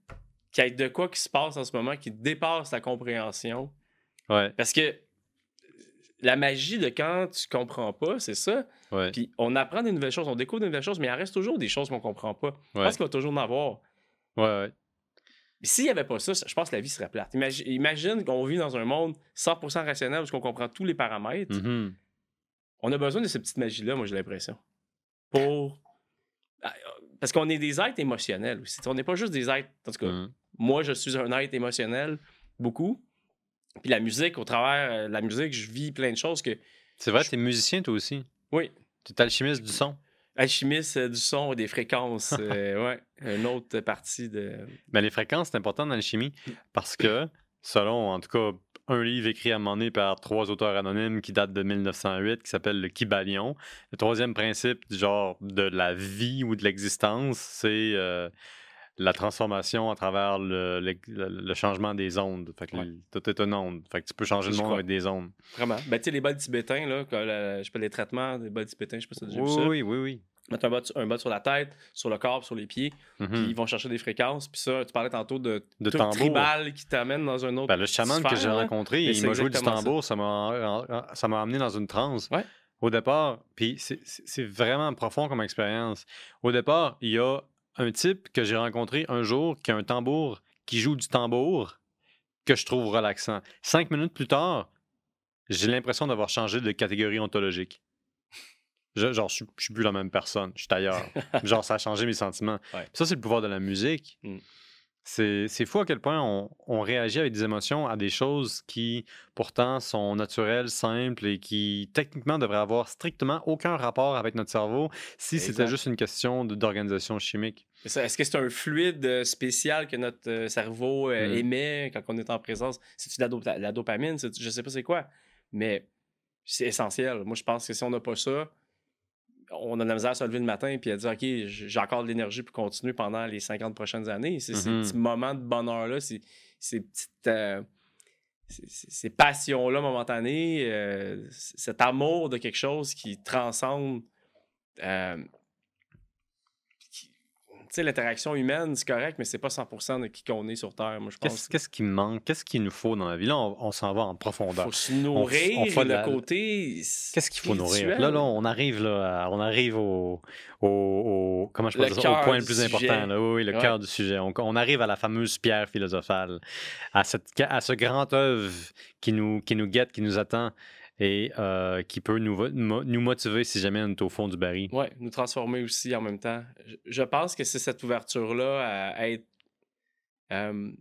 qu'il y ait de quoi qui se passe en ce moment qui dépasse ta compréhension? Ouais, Parce que la magie de quand tu comprends pas, c'est ça. ouais, Puis on apprend des nouvelles choses, on découvre des nouvelles choses, mais il en reste toujours des choses qu'on comprend pas. Je ouais, pense qu'il va toujours en avoir. ouais, ouais. S'il n'y avait pas ça, je pense que la vie serait plate. Imagine, imagine qu'on vit dans un monde 100% rationnel où on comprend tous les paramètres. Mhm. On a besoin de cette petite magie-là, moi j'ai l'impression. Pour. Ah, Parce qu'on est des êtres émotionnels aussi. On n'est pas juste des êtres. En tout cas, Mhm. moi je suis un être émotionnel, beaucoup. Puis la musique, au travers euh, de la musique, je vis plein de choses que. C'est vrai, t'es musicien toi aussi. Oui, Tu es alchimiste du son. Alchimiste euh, du son et des fréquences. euh, ouais, une autre partie de. Mais les fréquences, c'est important dans l'alchimie parce que, selon en tout cas un livre écrit à un moment donné par trois auteurs anonymes qui date de 1908, qui s'appelle le Kybalion, le troisième principe du genre de la vie ou de l'existence, c'est euh, la transformation à travers le, le- changement des ondes. Fait que Ouais. tout est une onde. Fait que tu peux changer le monde crois. avec des ondes. Vraiment. Ben, tu sais, les bols tibétains, là, la- je sais pas, les traitements des bols tibétains, je sais pas si tu as déjà vu ça. Oui, oui, oui. Mettre un bot, un sur la tête, sur le corps, sur les pieds, oui. puis Mhm. ils vont chercher des fréquences. Puis ça, tu parlais tantôt de, De tambour. tribal qui t'amène dans un autre. Ben, le chaman que j'ai rencontré, il m'a joué du tambour, ça m'a amené dans une transe. Ouais. Au départ, puis c'est vraiment profond comme expérience. Au départ, il y a un type que j'ai rencontré un jour qui a un tambour, qui joue du tambour, que je trouve relaxant. Cinq minutes plus tard, j'ai l'impression d'avoir changé de catégorie ontologique. Je- genre, je suis- je suis plus la même personne, je suis ailleurs. genre, ça a changé mes sentiments. Ouais. Ça, c'est le pouvoir de la musique. Mm. C'est fou à quel point on, on réagit avec des émotions à des choses qui, pourtant, sont naturelles, simples et qui, techniquement, devraient avoir strictement aucun rapport avec notre cerveau si c'était juste une question d'organisation chimique. Est-ce que c'est un fluide euh, spécial que notre euh, cerveau euh, Mm. émet quand on est en présence? C'est-tu de la, la dopamine? Je sais pas c'est quoi. Mais c'est essentiel. Moi, je pense que si on n'a pas ça, on a de la misère à se lever le matin et à dire OK, j'ai encore de l'énergie pour continuer pendant les 50 prochaines années. C'est ces Mhm. petits moments de bonheur-là, ces, ces petites. euh, ces, ces- ces passions-là momentanées, euh, cet amour de quelque chose qui transcende. euh, sais, l'interaction humaine, c'est correct, mais c'est pas 100% de qui qu'on est sur Terre, moi, je pense. Qu'est-ce qui manque? Qu'est-ce qu'il nous faut dans la vie? Là, on, on s'en va en profondeur. faut se nourrir, on fait le la- côté. Qu'est-ce qu'il faut nourrir? Là, là, on arrive, là, à- on arrive au, au, au- comment je Le au point le plus sujet. important. là. Oui, oui, le Ouais. cœur du sujet. On, on arrive à la fameuse pierre philosophale, à, cette, à ce grand œuvre qui nous, qui nous guette, qui nous attend et euh, qui peut nous, nous motiver si jamais on est au fond du baril. Ouais, nous transformer aussi en même temps. Je, pense que c'est cette ouverture-là à être. euh, tu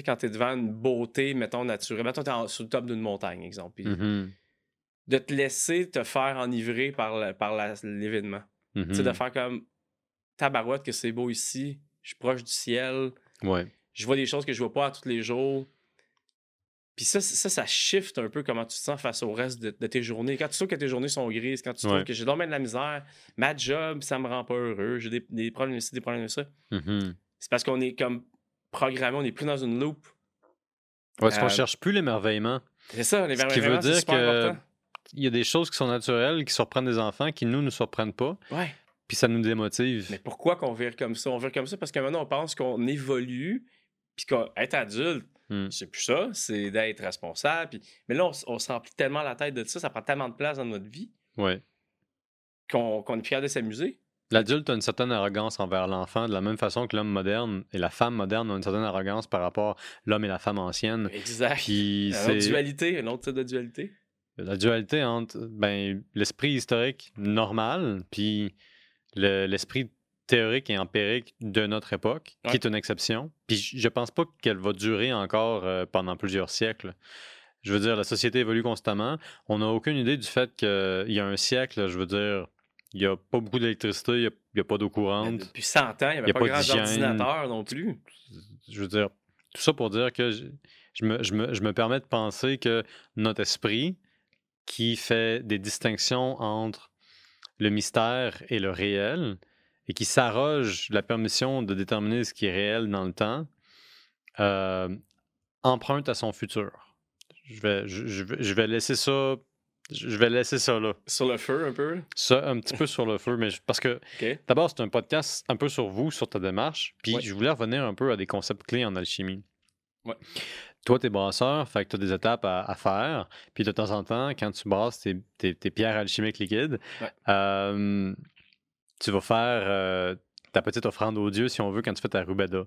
sais, quand tu es devant une beauté, mettons, naturelle, mettons, tu es sur le top d'une montagne, exemple, puis Mhm, de te laisser te faire enivrer par la- par l'événement. Tu sais, de faire comme tabarouette que c'est beau ici, je suis proche du ciel, Ouais. je vois des choses que je vois pas à tous les jours. Puis ça, ça, ça shift un peu comment tu te sens face au reste de, de tes journées. Quand tu trouves que tes journées sont grises, quand tu trouves Ouais. que j'ai dormi de la misère, ma job, ça me rend pas heureux, j'ai des, des problèmes ici, des problèmes de ça. Mhm. C'est parce qu'on est comme programmé, on est plus dans une loupe. Ouais, Est-ce qu'on Euh, cherche plus l'émerveillement? C'est ça, les Ce qui veut dire que il y a des choses qui sont naturelles, qui surprennent des enfants, qui nous ne surprennent pas, Ouais. puis ça nous démotive. Mais pourquoi qu'on vire comme ça? On vire comme ça parce que maintenant, on pense qu'on évolue, puis qu'être adulte, Hmm. c'est plus ça, c'est d'être responsable. puis- Mais là, on, on s'emplit tellement la tête de ça, ça prend tellement de place dans notre vie Ouais. qu'on est capable de s'amuser. L'adulte a une certaine arrogance envers l'enfant, de la même façon que l'homme moderne et la femme moderne ont une certaine arrogance par rapport à l'homme et la femme ancienne. Exact. Puis Une autre dualité, un autre type de dualité. la dualité entre ben, l'esprit historique normal, puis le- l'esprit théorique et empirique de notre époque, Ouais. qui est une exception. Puis je pense pas qu'elle va durer encore euh, pendant plusieurs siècles. Je veux dire, la société évolue constamment. On n'a aucune idée du fait qu'il y a un siècle, je veux dire, il n'y a pas beaucoup d'électricité, il n'y a, pas d'eau courante. Depuis 100 ans, il n'y y avait a pas, pas grand ordinateur non plus. je veux dire, tout ça pour dire que je, je me, je me- je me permets de penser que notre esprit, qui fait des distinctions entre le mystère et le réel, et qui s'arroge la permission de déterminer ce qui est réel dans le temps, euh, emprunte à son futur. Je vais, je, je vais, je vais laisser ça. Je vais laisser ça là. Sur le feu, un peu? Ça, un petit peu sur le feu, mais je- parce que. D'abord, c'est un podcast un peu sur vous, sur ta démarche. Puis Ouais. je voulais revenir un peu à des concepts clés en alchimie. Ouais. Toi, tu es brasseur, fait que tu as des étapes à, à faire. Puis de temps en temps, quand tu brasses tes, tes- tes pierres alchimiques liquides, Ouais. euh, tu vas faire euh, ta petite offrande au Dieu, si on veut, quand tu fais ta rubeda.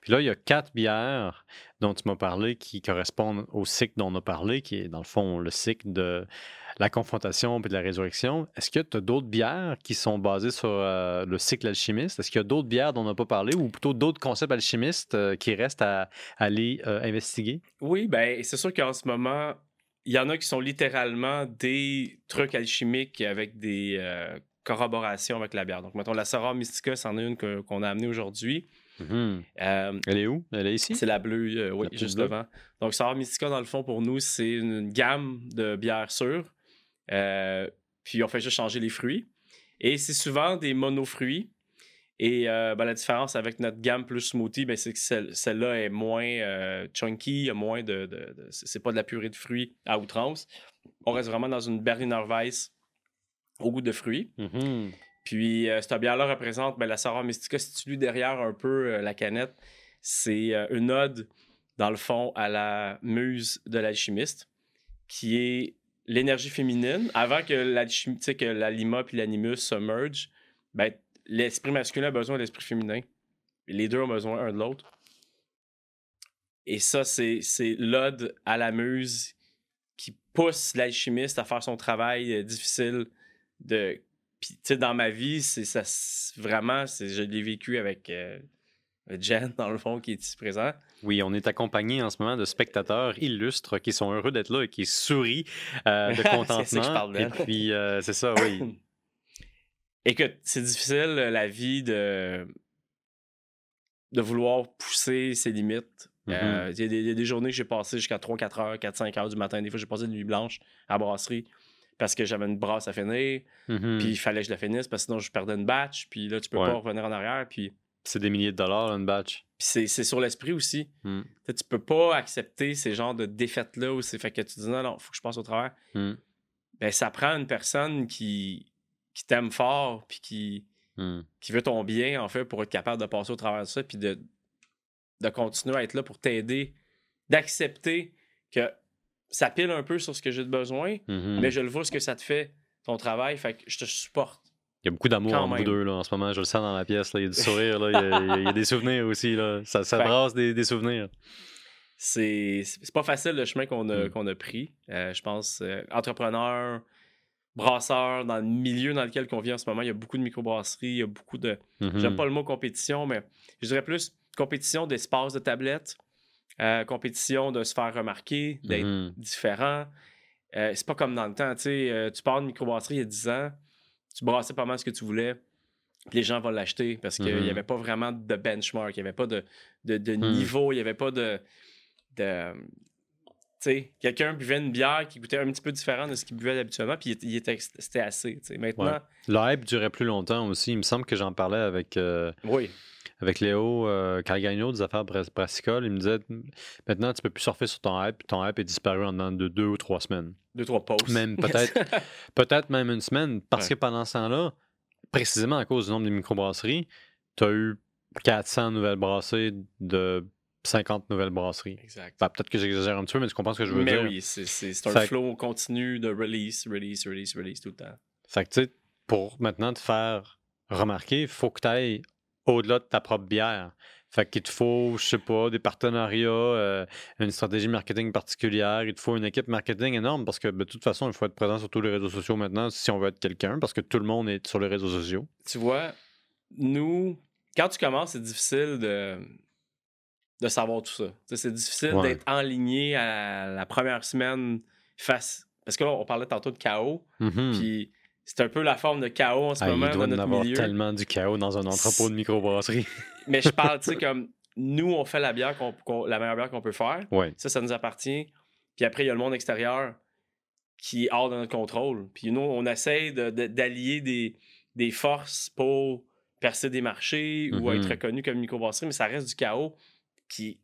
Puis là, il y a quatre bières dont tu m'as parlé qui correspondent au cycle dont on a parlé, qui est dans le fond le cycle de la confrontation puis de la résurrection. Est-ce que tu as d'autres bières qui sont basées sur euh, le cycle alchimiste? Est-ce qu'il y a d'autres bières dont on n'a pas parlé ou plutôt d'autres concepts alchimistes euh, qui restent à, aller investiguer? Oui, ben c'est sûr qu'en ce moment, il y en a qui sont littéralement des trucs alchimiques avec des corroborations avec la bière. Donc, mettons, la Sora Mystica, c'en est une qu'on a amenée aujourd'hui. Mhm. Euh, Elle est où? Elle est ici? c'est la bleue, euh, oui, La juste bleue. devant. Donc, Sora Mystica, dans le fond, pour nous, c'est une, gamme de bières sûres. Euh, puis, on fait juste changer les fruits. Et c'est souvent des monofruits. Et ben, la différence avec notre gamme plus smoothie, ben, c'est que celle- celle-là est moins chunky, il y a moins de. de- de- c'est c'est pas de la purée de fruits à outrance. On reste vraiment dans une Berliner Weiss au goût de fruits. Mhm. Puis euh, cette bière-là représente ben, la Sora Mystica. Si tu lis derrière un peu euh, la canette, c'est euh, une ode, dans le fond, à la muse de l'alchimiste, qui est l'énergie féminine. Avant que que l'anima puis l'animus se mergent, ben, l'esprit masculin a besoin de l'esprit féminin. Les deux ont besoin un de l'autre. Et ça, c'est c'est l'ode à la muse qui pousse l'alchimiste à faire son travail euh, difficile de puis, tu sais, dans ma vie, c'est ça, c'est- vraiment, c'est, je l'ai vécu avec euh, Jen, dans le fond, qui est ici présent. Oui, on est accompagné en ce moment de spectateurs illustres qui sont heureux d'être là et qui sourient euh, de C'est ça que je contentement. parle et puis, euh, c'est ça, oui. Écoute, c'est difficile, la vie, de, de vouloir pousser ses limites. Mhm. Euh, Il y, a des- il y a des journées que j'ai passées jusqu'à 3, 4 heures, 4, 5 heures du matin. Des fois, j'ai passé une nuit blanche à la brasserie parce que j'avais une brasse à finir. Mhm. Puis il fallait que je la finisse parce que sinon, je perdais une batch. Puis là, tu peux Ouais. pas revenir en arrière. Puis, C'est des milliers de dollars, une batch. puis c'est, c'est sur l'esprit aussi. Mm. Tu peux pas accepter ces genres de défaites-là où c'est fait que tu dis non, non, faut que je passe au travers. Mm. Ben, ça prend une personne qui, qui t'aime fort, puis qui, Hmm. qui veut ton bien, en fait, pour être capable de passer au travers de ça, puis de, de continuer à être là pour t'aider, d'accepter que ça pile un peu sur ce que j'ai de besoin, Mhm. mais je le vois ce que ça te fait, ton travail, fait que je te supporte. Il y a beaucoup d'amour entre vous deux là, en ce moment. Je le sens dans la pièce. Là. Il y a du sourire. Là. Il, y a, il y des souvenirs aussi. Là. Ça, brasse des, des souvenirs. C'est c'est pas facile le chemin qu'on a, Mm. qu'on a pris. Euh, je pense, euh, entrepreneur, brasseur, dans le milieu dans lequel on vit en ce moment, il y a beaucoup de microbrasseries, il y a beaucoup de, Mhm. J'aime pas le mot compétition, mais je dirais plus compétition d'espace de tablette, euh, compétition de se faire remarquer, d'être Mhm. différent. Euh, c'est pas comme dans le temps, tu sais, euh, tu pars de microbrasserie il y a 10 ans, tu brassais pas mal ce que tu voulais, les gens vont l'acheter parce qu'il n'y avait pas vraiment de benchmark, il n'y avait pas de, de, de Mhm. niveau, il n'y avait pas de. Quelqu'un buvait une bière qui goûtait un petit peu différent de ce qu'il buvait habituellement, puis il était- c'était assez. tu sais. Maintenant, Ouais. Le hype durait plus longtemps aussi. Il me semble que j'en parlais avec, euh, oui, avec Léo euh, des affaires bras- brassicoles. Il me disait maintenant, tu peux plus surfer sur ton hype. puis Ton hype est disparu en dedans de deux ou trois semaines. deux, trois pauses. Même peut-être peut-être même une semaine. Parce Ouais. que pendant ce temps-là, précisément à cause du nombre de microbrasseries, tu as eu 400 nouvelles brassées de 50 nouvelles brasseries. Exact. Enfin, peut-être que j'exagère un petit peu, mais tu comprends ce que je veux Mais dire. oui, c'est un Fait que- flow continu de release, release, release, release tout le temps. Fait que, tu sais, pour maintenant te faire remarquer, il faut que tu ailles au-delà de ta propre bière. Fait qu'il te faut, je sais pas, des partenariats, euh, une stratégie marketing particulière, il te faut une équipe marketing énorme parce que ben, de toute façon, il faut être présent sur tous les réseaux sociaux maintenant si on veut être quelqu'un parce que tout le monde est sur les réseaux sociaux. Tu vois, nous, quand tu commences, c'est difficile de, de savoir tout ça. C'est difficile Ouais. d'être enligné à la première semaine face. Parce que là, on parlait tantôt de chaos, Mhm. puis c'est un peu la forme de chaos en ce Ah, moment il doit dans en notre avoir milieu. tellement du chaos dans un entrepôt de microbrasserie. Mais je parle, tu sais, comme nous, on fait la bière, qu'on- la meilleure bière qu'on peut faire. ouais. Ça, ça nous appartient. Puis après, il y a le monde extérieur qui est hors de notre contrôle. Puis nous, on essaie de- de- d'allier des, des forces pour percer des marchés ou être reconnu comme microbrasserie, mais ça reste du chaos qui,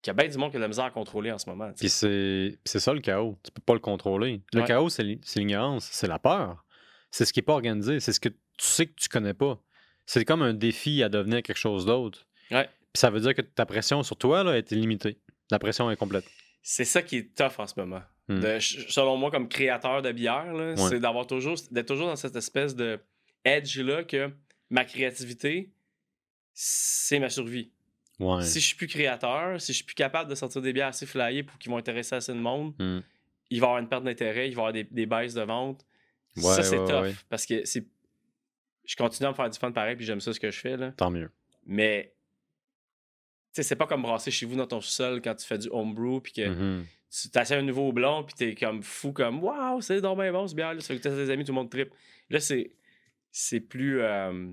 qui a bien du monde qui a de la misère à contrôler en ce moment. Puis c'est ça le chaos. Tu peux pas le contrôler. Le Ouais. chaos, c'est l'i- c'est l'ignorance, c'est la peur. C'est ce qui est pas organisé. C'est ce que tu sais que tu connais pas. C'est comme un défi à devenir quelque chose d'autre. Ouais. Puis ça veut dire que ta pression sur toi là, est limitée. La pression est complète. C'est ça qui est tough en ce moment. Hmm. De- selon moi, comme créateur de bière, c'est d'avoir toujours d'être toujours dans cette espèce de edge-là que ma créativité, c'est ma survie. Ouais. Si je suis plus créateur, si je suis plus capable de sortir des bières assez flyées pour qu'ils vont intéresser assez de monde, Hmm. il va y avoir une perte d'intérêt, il va y avoir des, des baisses de vente. Ouais, ça, c'est ouais, tough. Parce que c'est. Je continue à me faire du fun pareil, puis j'aime ça ce que je fais. Là. Tant mieux. Mais. Tu sais, c'est pas comme brasser chez vous dans ton sous-sol quand tu fais du homebrew, puis que Mhm. tu t'assieds un nouveau blond, puis t'es comme fou, comme Waouh, c'est bien bon ce bière. Là, tu fais tes amis, tout le monde trip. Là, c'est. C'est plus. euh,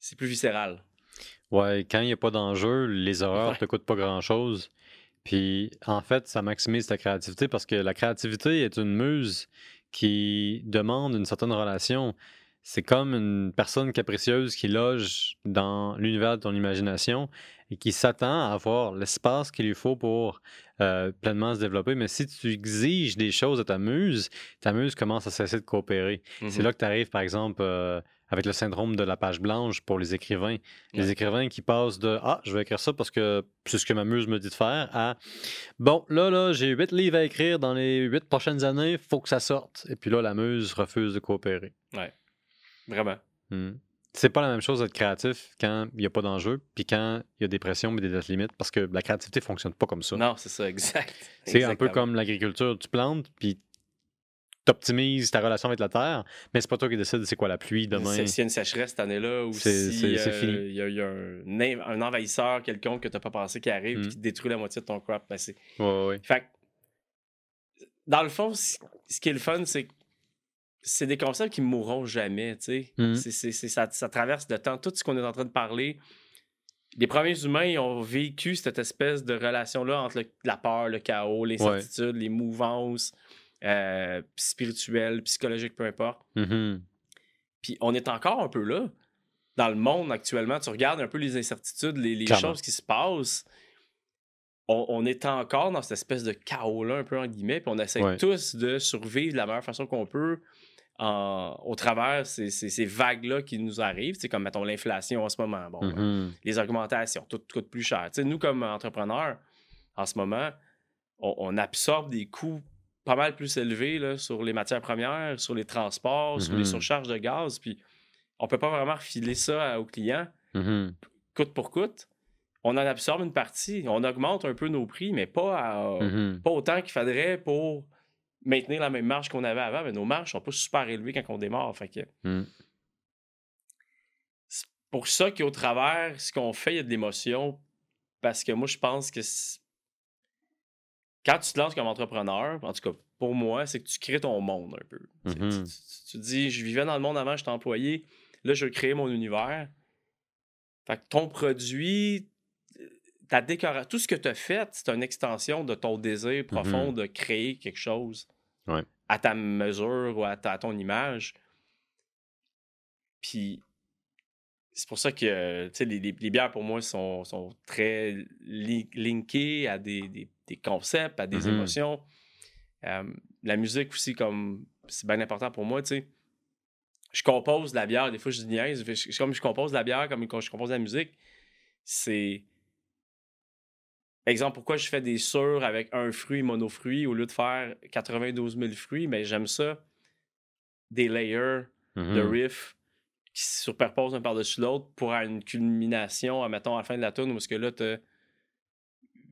C'est plus viscéral. Ouais, quand il n'y a pas d'enjeu, les horreurs Ouais. te coûtent pas grand-chose. Puis, en fait, ça maximise ta créativité parce que la créativité est une muse qui demande une certaine relation. C'est comme une personne capricieuse qui loge dans l'univers de ton imagination et qui s'attend à avoir l'espace qu'il lui faut pour euh, pleinement se développer. Mais si tu exiges des choses à ta muse, ta muse commence à cesser de coopérer. C'est Mhm. là que tu arrives, par exemple, euh, avec le syndrome de la page blanche pour les écrivains. Les Ouais. écrivains qui passent de Ah, je vais écrire ça parce que c'est ce que ma muse me dit de faire à Bon, là, là, j'ai huit livres à écrire dans les huit prochaines années, faut que ça sorte. Et puis là, la muse refuse de coopérer. Vraiment. Hmm. C'est pas la même chose d'être créatif quand il n'y a pas d'enjeu, puis quand il y a des pressions et des dates limites, parce que la créativité fonctionne pas comme ça. Non, c'est ça, exact. C'est un peu comme l'agriculture. Tu plantes, puis t'optimises ta relation avec la terre, mais c'est pas toi qui décides c'est quoi la pluie demain. S'il y a une sécheresse cette année-là ou C'est- si c'est- c'est euh, y y a un, un envahisseur quelconque que tu n'as pas pensé qui arrive et Mm. qui détruit la moitié de ton crop, ben c'est... Ouais, ouais, ouais. Fait que, dans le fond, ce qui est le fun, c'est que c'est des concepts qui mourront jamais, tu sais. C'est- ça, ça traverse le temps. Tout ce qu'on est en train de parler, les premiers humains ils ont vécu cette espèce de relation-là entre le- la peur, le chaos, l'incertitude, les mouvances euh, spirituelles, psychologiques, peu importe. Mhm. Puis on est encore un peu là. Dans le monde actuellement, tu regardes un peu les incertitudes, les, choses qui se passent. On, on est encore dans cette espèce de chaos-là, un peu en guillemets, puis on essaie Ouais. tous de survivre de la meilleure façon qu'on peut en- au travers ces, ces- ces vagues-là qui nous arrivent, c'est comme, mettons, l'inflation en ce moment. Bon, euh, Mhm. les augmentations, tout coûte plus cher. Nous, comme entrepreneurs, en ce moment, on, on absorbe des coûts pas mal plus élevés là, sur les matières premières, sur les transports, sur les Mhm. surcharges de gaz. Puis on peut pas vraiment refiler ça aux clients, Mhm. coûte pour coûte. On en absorbe une partie. On augmente un peu nos prix, mais pas, à- Mhm. pas autant qu'il faudrait pour maintenir la même marge qu'on avait avant. Mais nos marges sont pas super élevées quand on démarre. Fait que Mhm. c'est pour ça qu'au travers, ce qu'on fait, il y a de l'émotion. Parce que moi, je pense que quand tu te lances comme entrepreneur, en tout cas pour moi, c'est que tu crées ton monde un peu. Tu- Mhm. Tu, tu- tu dis, je vivais dans le monde avant, j'étais employé. Là, je veux créer mon univers. Fait que ton produit, ta décoration, tout ce que tu as fait, c'est une extension de ton désir profond de créer quelque chose Ouais. à ta mesure ou à, ta- à ton image. Puis c'est pour ça que les, les- les bières pour moi sont, sont très li- linkées à des, des- des concepts, à des Mhm. émotions. Euh, la musique aussi, comme c'est bien important pour moi, tu sais. Je compose de la bière, des fois je dis niaise, je- comme je compose de la bière, comme quand je compose de la musique, c'est. Exemple, pourquoi je fais des sûrs avec un fruit monofruit au lieu de faire 92 000 fruits, mais j'aime ça. Des layers de Mhm. riffs qui se superposent un par-dessus l'autre pour avoir une culmination, mettons, à la fin de la tune, parce que là, tu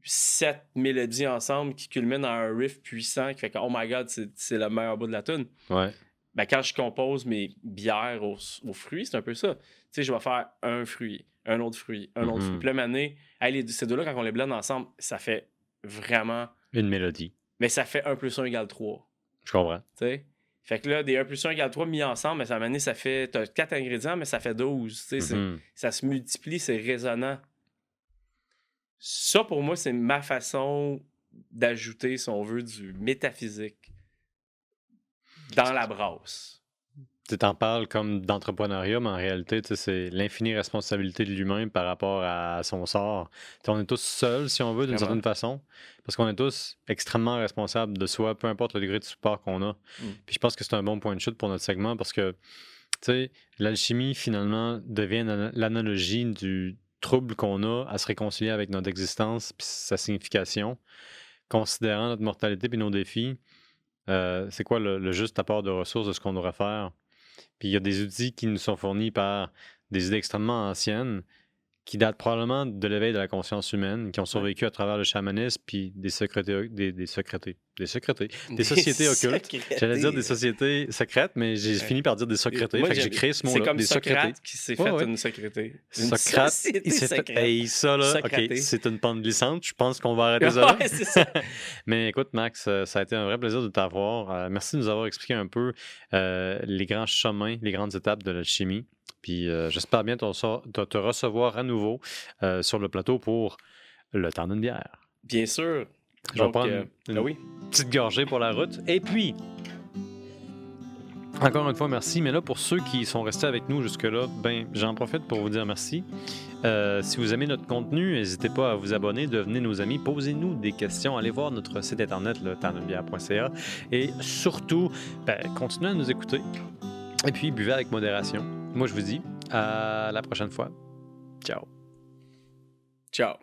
sept mélodies ensemble qui culminent dans un riff puissant qui fait que, oh my god, c'est le meilleur bout de la tune. Ouais. Ben, quand je compose mes bières aux, aux fruits, c'est un peu ça. Tu sais, je vais faire un fruit, un autre fruit, un autre Mhm. fruit. Puis là, mané, hey, les, ces deux-là, quand on les blende ensemble, ça fait vraiment. Une mélodie. Mais ça fait 1 plus 1 égale 3. Je comprends. Tu sais? Fait que là, des 1 plus 1 égale 3 mis ensemble, mais ça ça fait. T'as 4 ingrédients, mais ça fait 12. Tu sais, Mhm. ça se multiplie, c'est résonnant. Ça, pour moi, c'est ma façon d'ajouter, si on veut, du métaphysique dans la brasse. Tu t'en parles comme d'entrepreneuriat, mais en réalité, c'est l'infinie responsabilité de l'humain par rapport à son sort. On est tous seuls, si on veut, d'une certaine façon, parce qu'on est tous extrêmement responsables de soi, peu importe le degré de support qu'on a. Mm. Puis je pense que c'est un bon point de chute pour notre segment parce que, l'alchimie, finalement, devient l'ana- l'analogie du trouble qu'on a à se réconcilier avec notre existence puis sa signification, considérant notre mortalité puis nos défis. euh, c'est quoi le, le juste apport de ressources de ce qu'on devrait faire? Puis il y a des outils qui nous sont fournis par des idées extrêmement anciennes qui datent probablement de l'éveil de la conscience humaine, qui ont survécu à travers le chamanisme puis des secrétés, des, des secrétés, des secrétés, des sociétés occultes. secrétés. J'allais dire des sociétés secrètes, mais j'ai Ouais. fini par dire des secrétés. Moi, fait que j'ai créé ce C'est mot-là, comme des secrétés. Socrate qui s'est Ouais, fait ouais. une secrété. Une Socrate, il s'est fait. Hey, ça là, ok, c'est une pente glissante. Je pense qu'on va arrêter c'est ça. Mais écoute, Max, euh, ça a été un vrai plaisir de t'avoir. Euh, merci de nous avoir expliqué un peu euh, les grands chemins, les grandes étapes de l'alchimie. Puis euh, j'espère bien te, te- te recevoir à nouveau euh, sur le plateau pour le temps d'une bière. Bien sûr. Je vais Donc, prendre euh, une ah oui. petite gorgée pour la route. Et puis, encore une fois, merci. Mais là, pour ceux qui sont restés avec nous jusque-là, ben, j'en profite pour vous dire merci. Euh, si vous aimez notre contenu, n'hésitez pas à vous abonner, devenez nos amis, posez-nous des questions, allez voir notre site internet, le. Et surtout, ben, continuez à nous écouter. Et puis, buvez avec modération. Moi, je vous dis à la prochaine fois. Ciao. Ciao.